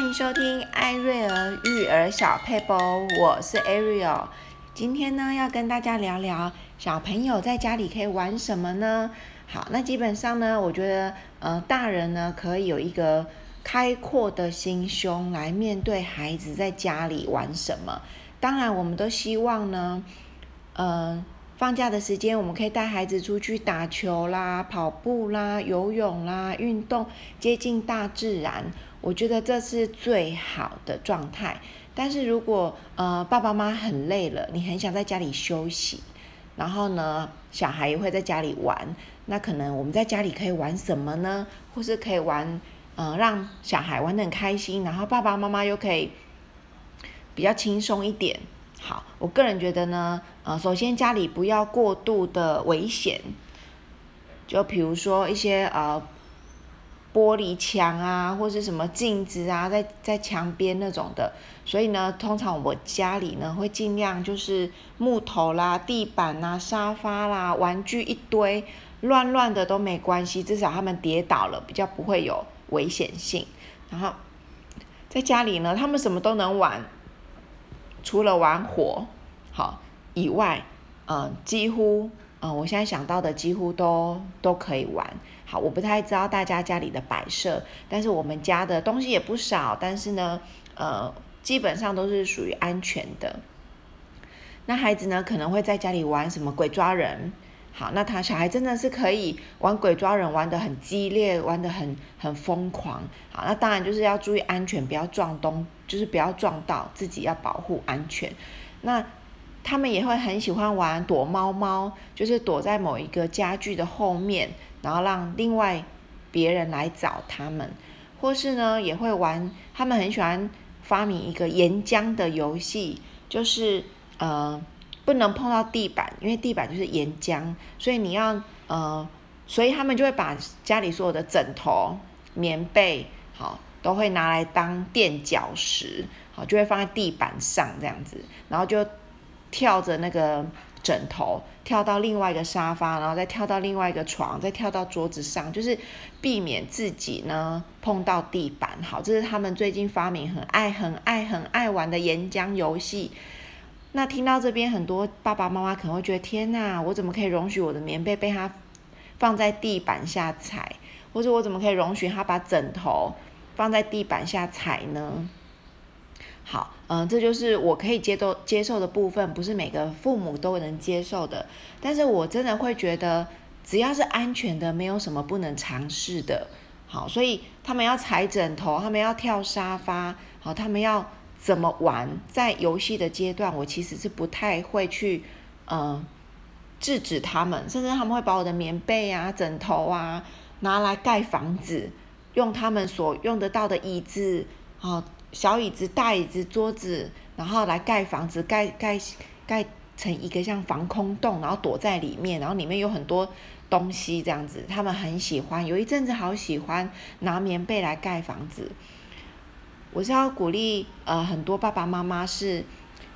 欢迎收听艾瑞尔育儿小佩波，我是 Ariel。今天呢，要跟大家聊聊小朋友在家里可以玩什么呢？好，那基本上呢，我觉得，呃，大人呢可以有一个开阔的心胸来面对孩子在家里玩什么。当然，我们都希望呢，嗯、呃。放假的时间，我们可以带孩子出去打球啦、跑步啦、游泳啦、运动，接近大自然。我觉得这是最好的状态。但是如果呃爸爸妈妈很累了，你很想在家里休息，然后呢，小孩也会在家里玩，那可能我们在家里可以玩什么呢？或是可以玩，嗯、呃，让小孩玩得很开心，然后爸爸妈妈又可以比较轻松一点。好，我个人觉得呢，呃，首先家里不要过度的危险，就比如说一些呃玻璃墙啊，或是什么镜子啊，在在墙边那种的。所以呢，通常我家里呢会尽量就是木头啦、地板啦、沙发啦、玩具一堆，乱乱的都没关系，至少他们跌倒了比较不会有危险性。然后在家里呢，他们什么都能玩。除了玩火，好以外，嗯、几乎，嗯、我现在想到的几乎都都可以玩。好，我不太知道大家家里的摆设，但是我们家的东西也不少，但是呢，呃，基本上都是属于安全的。那孩子呢，可能会在家里玩什么鬼抓人。好，那他小孩真的是可以玩鬼抓人，玩得很激烈，玩得很很疯狂。好，那当然就是要注意安全，不要撞东，就是不要撞到自己，要保护安全。那他们也会很喜欢玩躲猫猫，就是躲在某一个家具的后面，然后让另外别人来找他们，或是呢也会玩，他们很喜欢发明一个岩浆的游戏，就是呃。不能碰到地板，因为地板就是岩浆，所以你要呃，所以他们就会把家里所有的枕头、棉被，好，都会拿来当垫脚石，好，就会放在地板上这样子，然后就跳着那个枕头跳到另外一个沙发，然后再跳到另外一个床，再跳到桌子上，就是避免自己呢碰到地板。好，这是他们最近发明很爱、很爱、很爱玩的岩浆游戏。那听到这边，很多爸爸妈妈可能会觉得：天哪，我怎么可以容许我的棉被被他放在地板下踩？或者我怎么可以容许他把枕头放在地板下踩呢？好，嗯，这就是我可以接受接受的部分，不是每个父母都能接受的。但是我真的会觉得，只要是安全的，没有什么不能尝试的。好，所以他们要踩枕头，他们要跳沙发，好，他们要。怎么玩？在游戏的阶段，我其实是不太会去，呃，制止他们，甚至他们会把我的棉被啊、枕头啊拿来盖房子，用他们所用得到的椅子，啊，小椅子、大椅子、桌子，然后来盖房子，盖盖盖成一个像防空洞，然后躲在里面，然后里面有很多东西这样子，他们很喜欢，有一阵子好喜欢拿棉被来盖房子。我是要鼓励呃很多爸爸妈妈是，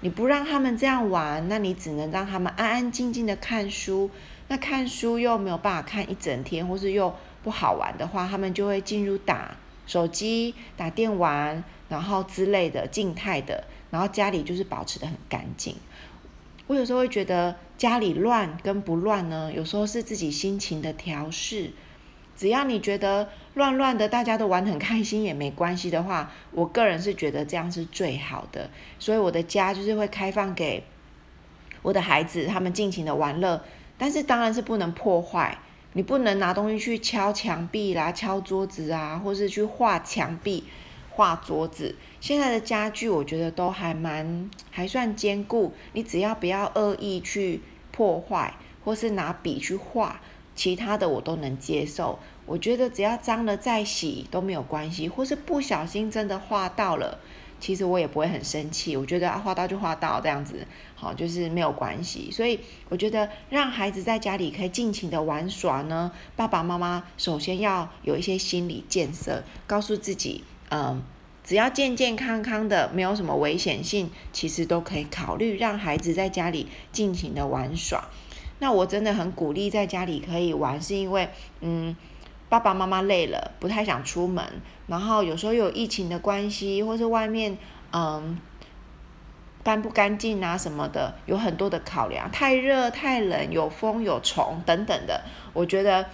你不让他们这样玩，那你只能让他们安安静静的看书。那看书又没有办法看一整天，或是又不好玩的话，他们就会进入打手机、打电玩，然后之类的静态的，然后家里就是保持得很干净。我有时候会觉得家里乱跟不乱呢，有时候是自己心情的调试。只要你觉得乱乱的，大家都玩很开心也没关系的话，我个人是觉得这样是最好的。所以我的家就是会开放给我的孩子他们尽情的玩乐，但是当然是不能破坏，你不能拿东西去敲墙壁啦、敲桌子啊，或是去画墙壁、画桌子。现在的家具我觉得都还蛮还算坚固，你只要不要恶意去破坏，或是拿笔去画。其他的我都能接受，我觉得只要脏了再洗都没有关系，或是不小心真的画到了，其实我也不会很生气。我觉得啊，画到就画到这样子，好，就是没有关系。所以我觉得让孩子在家里可以尽情的玩耍呢，爸爸妈妈首先要有一些心理建设，告诉自己，嗯，只要健健康康的，没有什么危险性，其实都可以考虑让孩子在家里尽情的玩耍。那我真的很鼓励在家里可以玩，是因为，嗯，爸爸妈妈累了，不太想出门，然后有时候有疫情的关系，或是外面嗯干不干净啊什么的，有很多的考量，太热太冷，有风有虫等等的，我觉得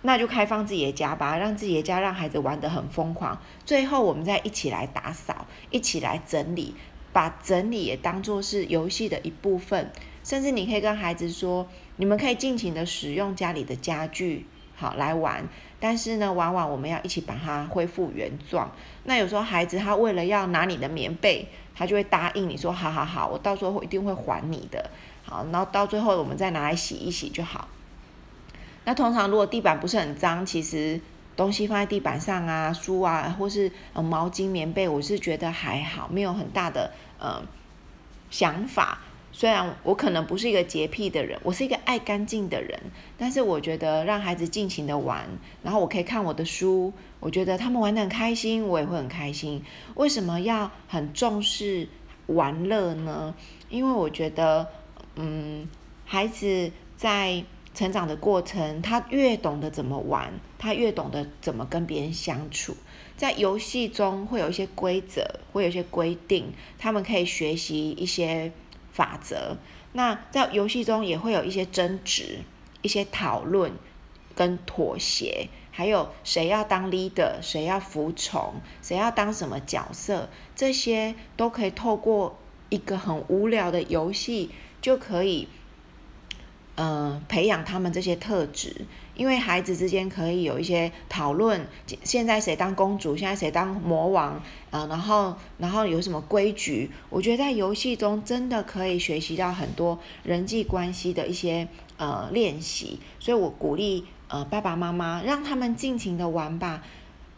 那就开放自己的家吧，让自己的家让孩子玩得很疯狂，最后我们再一起来打扫，一起来整理，把整理也当作是游戏的一部分。甚至你可以跟孩子说，你们可以尽情的使用家里的家具，好来玩。但是呢，往往我们要一起把它恢复原状。那有时候孩子他为了要拿你的棉被，他就会答应你说，好好好，我到时候一定会还你的。好，然后到最后我们再拿来洗一洗就好。那通常如果地板不是很脏，其实东西放在地板上啊，书啊，或是毛巾、棉被，我是觉得还好，没有很大的呃想法。虽然我可能不是一个洁癖的人，我是一个爱干净的人，但是我觉得让孩子尽情的玩，然后我可以看我的书，我觉得他们玩得很开心，我也会很开心。为什么要很重视玩乐呢？因为我觉得，嗯，孩子在成长的过程，他越懂得怎么玩，他越懂得怎么跟别人相处。在游戏中会有一些规则，会有一些规定，他们可以学习一些。法则，那在游戏中也会有一些争执、一些讨论跟妥协，还有谁要当 leader，谁要服从，谁要当什么角色，这些都可以透过一个很无聊的游戏就可以。嗯、培养他们这些特质，因为孩子之间可以有一些讨论，现在谁当公主，现在谁当魔王，呃，然后然后有什么规矩？我觉得在游戏中真的可以学习到很多人际关系的一些呃练习，所以我鼓励呃爸爸妈妈让他们尽情的玩吧，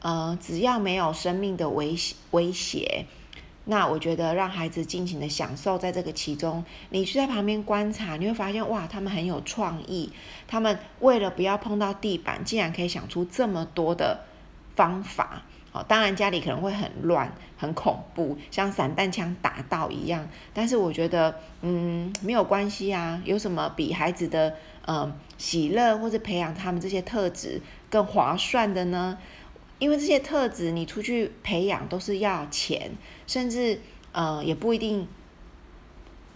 呃，只要没有生命的威威胁。那我觉得让孩子尽情的享受在这个其中，你去在旁边观察，你会发现哇，他们很有创意。他们为了不要碰到地板，竟然可以想出这么多的方法。好，当然家里可能会很乱、很恐怖，像散弹枪打到一样。但是我觉得，嗯，没有关系啊。有什么比孩子的嗯喜乐或者培养他们这些特质更划算的呢？因为这些特质，你出去培养都是要钱，甚至呃也不一定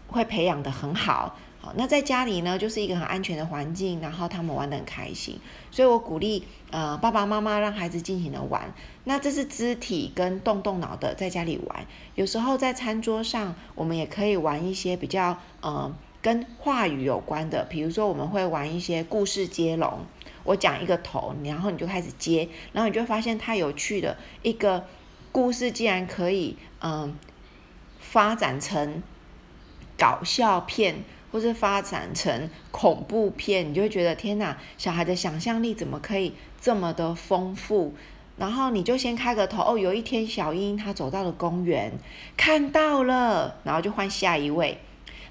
会培养得很好。好，那在家里呢，就是一个很安全的环境，然后他们玩得很开心。所以我鼓励呃爸爸妈妈让孩子尽情的玩。那这是肢体跟动动脑的在家里玩。有时候在餐桌上，我们也可以玩一些比较呃跟话语有关的，比如说我们会玩一些故事接龙。我讲一个头，然后你就开始接，然后你就发现太有趣的一个故事，竟然可以嗯发展成搞笑片，或是发展成恐怖片，你就会觉得天哪，小孩的想象力怎么可以这么的丰富？然后你就先开个头，哦，有一天小英她走到了公园，看到了，然后就换下一位。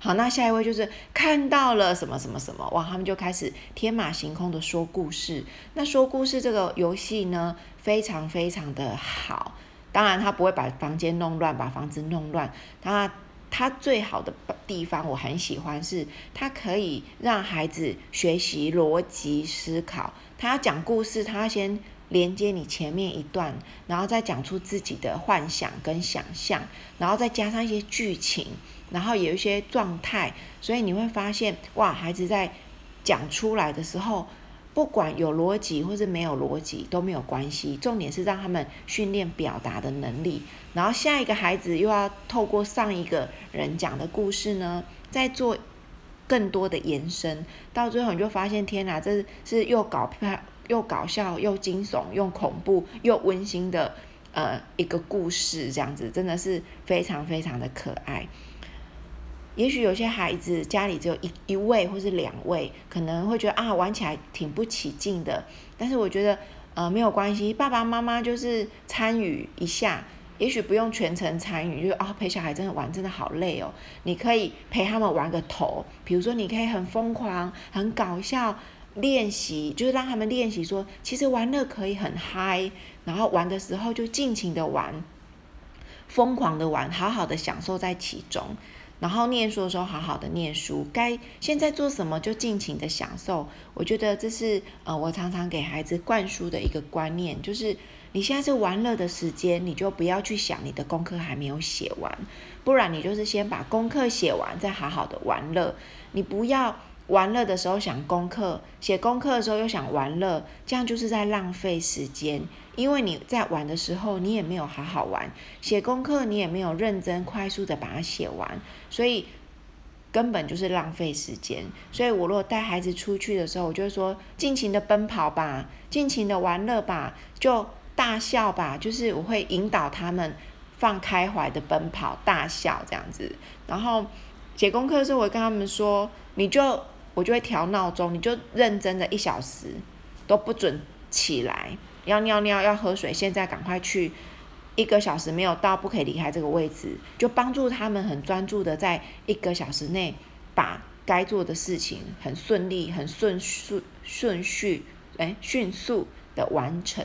好，那下一位就是看到了什么什么什么，哇，他们就开始天马行空的说故事。那说故事这个游戏呢，非常非常的好。当然，他不会把房间弄乱，把房子弄乱。他他最好的地方，我很喜欢是，他可以让孩子学习逻辑思考。他要讲故事，他先连接你前面一段，然后再讲出自己的幻想跟想象，然后再加上一些剧情。然后有一些状态，所以你会发现，哇，孩子在讲出来的时候，不管有逻辑或是没有逻辑都没有关系，重点是让他们训练表达的能力。然后下一个孩子又要透过上一个人讲的故事呢，再做更多的延伸，到最后你就发现，天哪，这是又搞又搞笑又惊悚又恐怖又温馨的呃一个故事，这样子真的是非常非常的可爱。也许有些孩子家里只有一一位或是两位，可能会觉得啊玩起来挺不起劲的。但是我觉得呃没有关系，爸爸妈妈就是参与一下，也许不用全程参与，就啊陪小孩真的玩真的好累哦。你可以陪他们玩个头，比如说你可以很疯狂、很搞笑练习，就是让他们练习说，其实玩乐可以很嗨，然后玩的时候就尽情的玩，疯狂的玩，好好的享受在其中。然后念书的时候好好的念书，该现在做什么就尽情的享受。我觉得这是呃我常常给孩子灌输的一个观念，就是你现在是玩乐的时间，你就不要去想你的功课还没有写完，不然你就是先把功课写完，再好好的玩乐。你不要玩乐的时候想功课，写功课的时候又想玩乐，这样就是在浪费时间。因为你在玩的时候，你也没有好好玩；写功课，你也没有认真、快速的把它写完，所以根本就是浪费时间。所以我如果带孩子出去的时候，我就会说：尽情的奔跑吧，尽情的玩乐吧，就大笑吧。就是我会引导他们放开怀的奔跑、大笑这样子。然后写功课的时候，我会跟他们说：你就我就会调闹钟，你就认真的一小时都不准起来。要尿尿，要喝水，现在赶快去，一个小时没有到，不可以离开这个位置，就帮助他们很专注的在一个小时内把该做的事情很顺利、很顺顺顺序，哎，迅速的完成。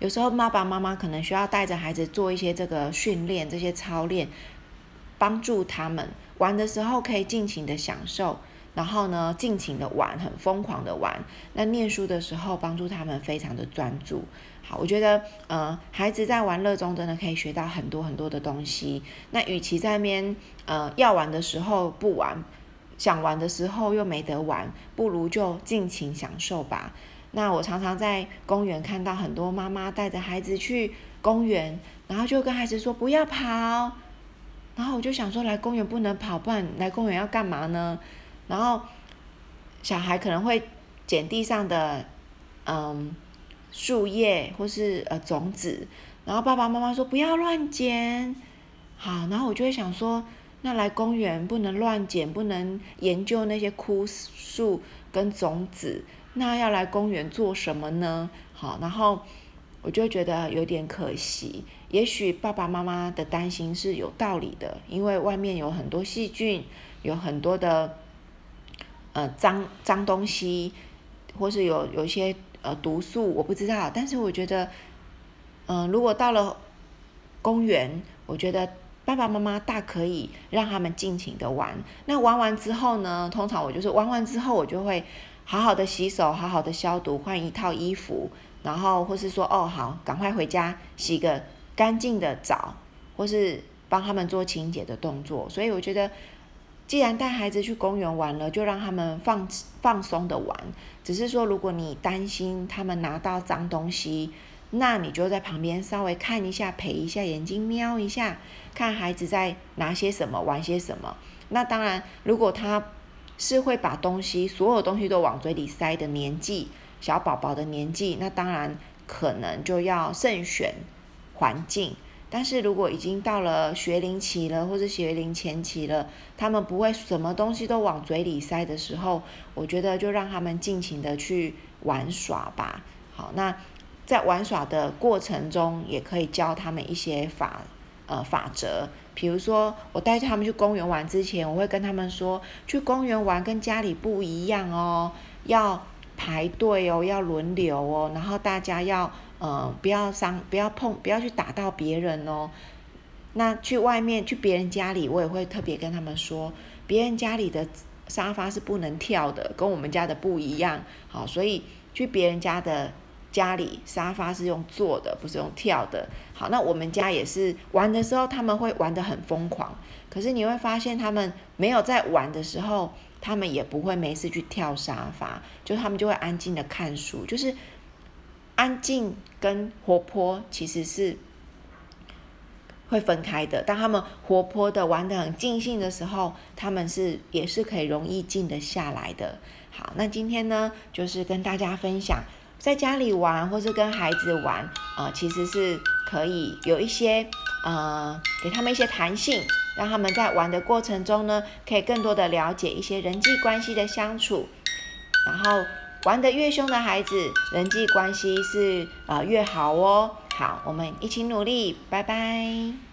有时候爸爸妈妈可能需要带着孩子做一些这个训练、这些操练，帮助他们玩的时候可以尽情的享受。然后呢，尽情的玩，很疯狂的玩。那念书的时候，帮助他们非常的专注。好，我觉得，呃，孩子在玩乐中真的可以学到很多很多的东西。那与其在那边，呃，要玩的时候不玩，想玩的时候又没得玩，不如就尽情享受吧。那我常常在公园看到很多妈妈带着孩子去公园，然后就跟孩子说不要跑。然后我就想说，来公园不能跑，不然来公园要干嘛呢？然后小孩可能会捡地上的嗯树叶或是呃种子，然后爸爸妈妈说不要乱捡。好，然后我就会想说，那来公园不能乱捡，不能研究那些枯树跟种子，那要来公园做什么呢？好，然后我就觉得有点可惜。也许爸爸妈妈的担心是有道理的，因为外面有很多细菌，有很多的。呃，脏脏东西，或是有有一些呃毒素，我不知道。但是我觉得，嗯、如果到了公园，我觉得爸爸妈妈大可以让他们尽情的玩。那玩完之后呢，通常我就是玩完之后，我就会好好的洗手，好好的消毒，换一套衣服，然后或是说，哦，好，赶快回家洗个干净的澡，或是帮他们做清洁的动作。所以我觉得。既然带孩子去公园玩了，就让他们放放松的玩。只是说，如果你担心他们拿到脏东西，那你就在旁边稍微看一下，陪一下，眼睛瞄一下，看孩子在拿些什么，玩些什么。那当然，如果他是会把东西，所有东西都往嘴里塞的年纪，小宝宝的年纪，那当然可能就要慎选环境。但是如果已经到了学龄期了，或者学龄前期了，他们不会什么东西都往嘴里塞的时候，我觉得就让他们尽情的去玩耍吧。好，那在玩耍的过程中，也可以教他们一些法呃法则。比如说，我带他们去公园玩之前，我会跟他们说，去公园玩跟家里不一样哦，要排队哦，要轮流哦，然后大家要。呃，不要伤，不要碰，不要去打到别人哦。那去外面，去别人家里，我也会特别跟他们说，别人家里的沙发是不能跳的，跟我们家的不一样。好，所以去别人家的家里，沙发是用坐的，不是用跳的。好，那我们家也是玩的时候，他们会玩得很疯狂。可是你会发现，他们没有在玩的时候，他们也不会没事去跳沙发，就他们就会安静的看书，就是。安静跟活泼其实是会分开的。当他们活泼的玩得很尽兴的时候，他们是也是可以容易静得下来的。好，那今天呢，就是跟大家分享，在家里玩或是跟孩子玩，啊、其实是可以有一些呃，给他们一些弹性，让他们在玩的过程中呢，可以更多的了解一些人际关系的相处，然后。玩得越凶的孩子，人际关系是呃越好哦。好，我们一起努力，拜拜。